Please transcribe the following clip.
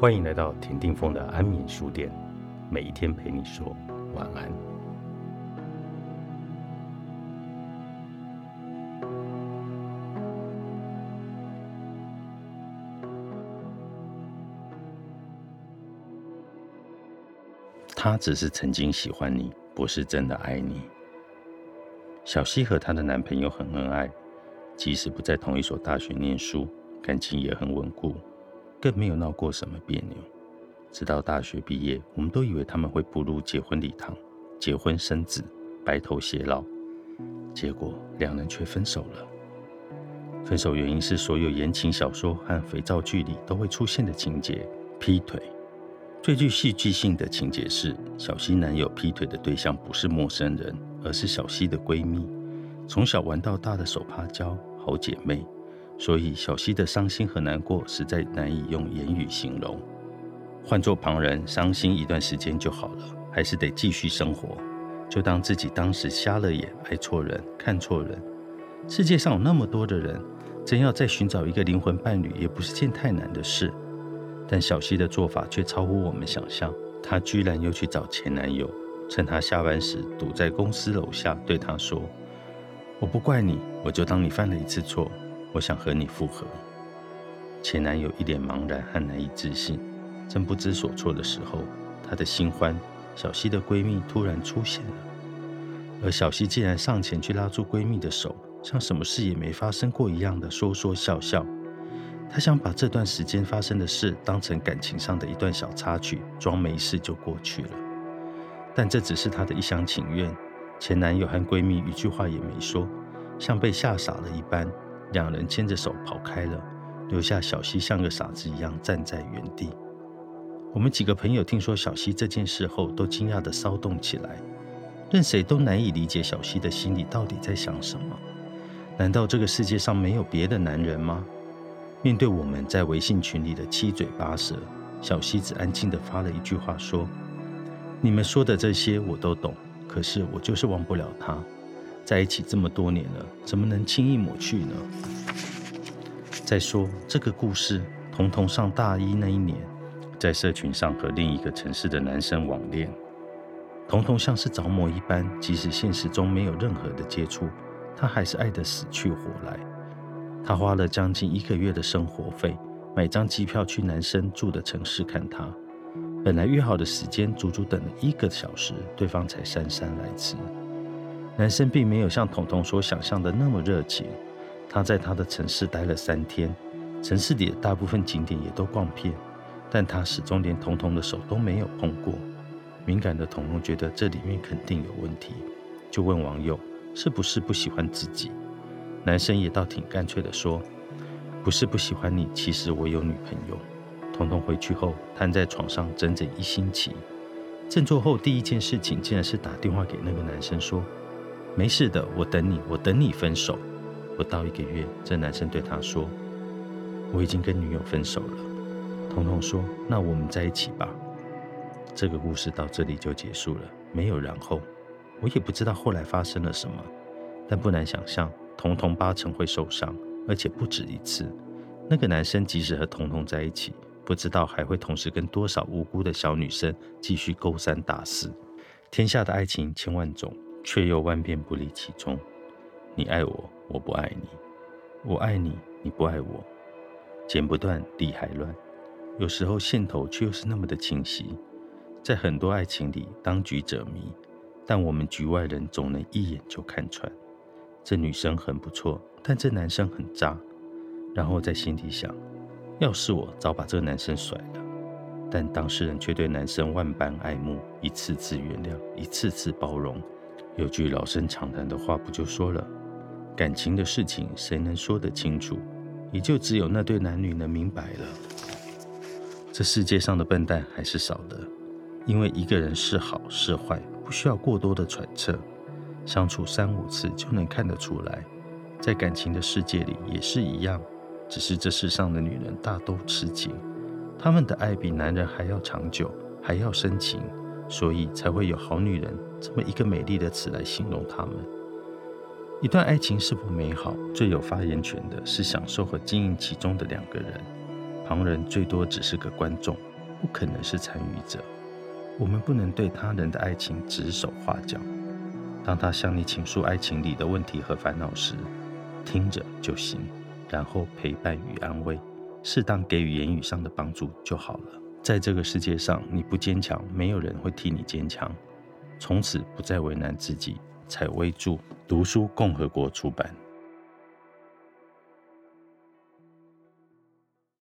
欢迎来到田定峰的安眠书店，每一天陪你说晚安。他只是曾经喜欢你，不是真的爱你。小西和她的男朋友很恩爱，即使不在同一所大学念书，感情也很稳固。更没有闹过什么别扭，直到大学毕业，我们都以为他们会步入结婚礼堂，结婚生子，白头偕老。结果两人却分手了。分手原因是所有言情小说和肥皂剧里都会出现的情节——劈腿。最具戏剧性的情节是，小西男友劈腿的对象不是陌生人，而是小西的闺蜜，从小玩到大的手帕交，好姐妹。所以，小溪的伤心和难过实在难以用言语形容。换做旁人，伤心一段时间就好了，还是得继续生活，就当自己当时瞎了眼，爱错人，看错人。世界上有那么多的人，真要再寻找一个灵魂伴侣，也不是件太难的事。但小溪的做法却超乎我们想象，她居然又去找前男友，趁他下班时堵在公司楼下，对他说：“我不怪你，我就当你犯了一次错。”我想和你复合。前男友一脸茫然和难以置信，正不知所措的时候，他的新欢小西的闺蜜突然出现了，而小西竟然上前去拉住闺蜜的手，像什么事也没发生过一样的说说笑笑。她想把这段时间发生的事当成感情上的一段小插曲，装没事就过去了。但这只是她的一厢情愿。前男友和闺蜜一句话也没说，像被吓傻了一般。两人牵着手跑开了，留下小西像个傻子一样站在原地。我们几个朋友听说小西这件事后，都惊讶地骚动起来，任谁都难以理解小西的心里到底在想什么。难道这个世界上没有别的男人吗？面对我们在微信群里的七嘴八舌，小西只安静地发了一句话说：“你们说的这些我都懂，可是我就是忘不了他。”在一起这么多年了，怎么能轻易抹去呢？再说这个故事，彤彤上大一那一年，在社群上和另一个城市的男生网恋，彤彤像是着魔一般，即使现实中没有任何的接触，她还是爱得死去活来。她花了将近一个月的生活费，买张机票去男生住的城市看他。本来约好的时间，足足等了一个小时，对方才姗姗来迟。男生并没有像彤彤所想象的那么热情。他在他的城市待了三天，城市里的大部分景点也都逛遍，但他始终连彤彤的手都没有碰过。敏感的彤彤觉得这里面肯定有问题，就问网友是不是不喜欢自己。男生也倒挺干脆的说：“不是不喜欢你，其实我有女朋友。”彤彤回去后瘫在床上整整一星期，振作后第一件事情竟然是打电话给那个男生说。没事的，我等你，我等你分手。不到一个月，这男生对她说：“我已经跟女友分手了。”彤彤说：“那我们在一起吧。”这个故事到这里就结束了，没有然后。我也不知道后来发生了什么，但不难想象，彤彤八成会受伤，而且不止一次。那个男生即使和彤彤在一起，不知道还会同时跟多少无辜的小女生继续勾三搭四。天下的爱情千万种。却又万变不离其宗。你爱我，我不爱你；我爱你，你不爱我。剪不断，理还乱。有时候线头却又是那么的清晰。在很多爱情里，当局者迷，但我们局外人总能一眼就看穿。这女生很不错，但这男生很渣。然后在心底想：要是我，早把这个男生甩了。但当事人却对男生万般爱慕，一次次原谅，一次次包容。有句老生常谈的话，不就说了，感情的事情谁能说得清楚？也就只有那对男女能明白了。这世界上的笨蛋还是少的，因为一个人是好是坏，不需要过多的揣测，相处三五次就能看得出来。在感情的世界里也是一样，只是这世上的女人大都痴情，她们的爱比男人还要长久，还要深情。所以才会有“好女人”这么一个美丽的词来形容她们。一段爱情是否美好，最有发言权的是享受和经营其中的两个人，旁人最多只是个观众。不可能是参与者。我们不能对他人的爱情指手画脚。当他向你倾诉爱情里的问题和烦恼时，听着就行，然后陪伴与安慰，适当给予言语上的帮助就好了。在这个世界上，你不坚强，没有人会替你坚强。从此不再为难自己。采薇著读书共和国出版。